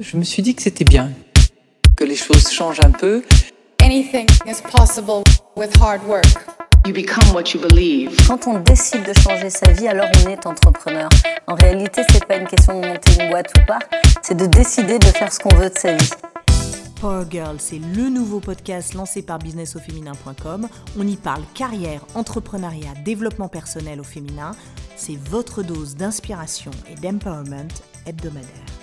Je me suis dit que c'était bien, que les choses changent un peu. Anything is possible with hard work. You become what you believe. Quand on décide de changer sa vie, alors on est entrepreneur. En réalité, c'est pas une question de monter une boîte ou pas, c'est de décider de faire ce qu'on veut de sa vie. Power Girl, c'est le nouveau podcast lancé par businessauféminin.com. On y parle carrière, entrepreneuriat, développement personnel au féminin. C'est votre dose d'inspiration et d'empowerment hebdomadaire.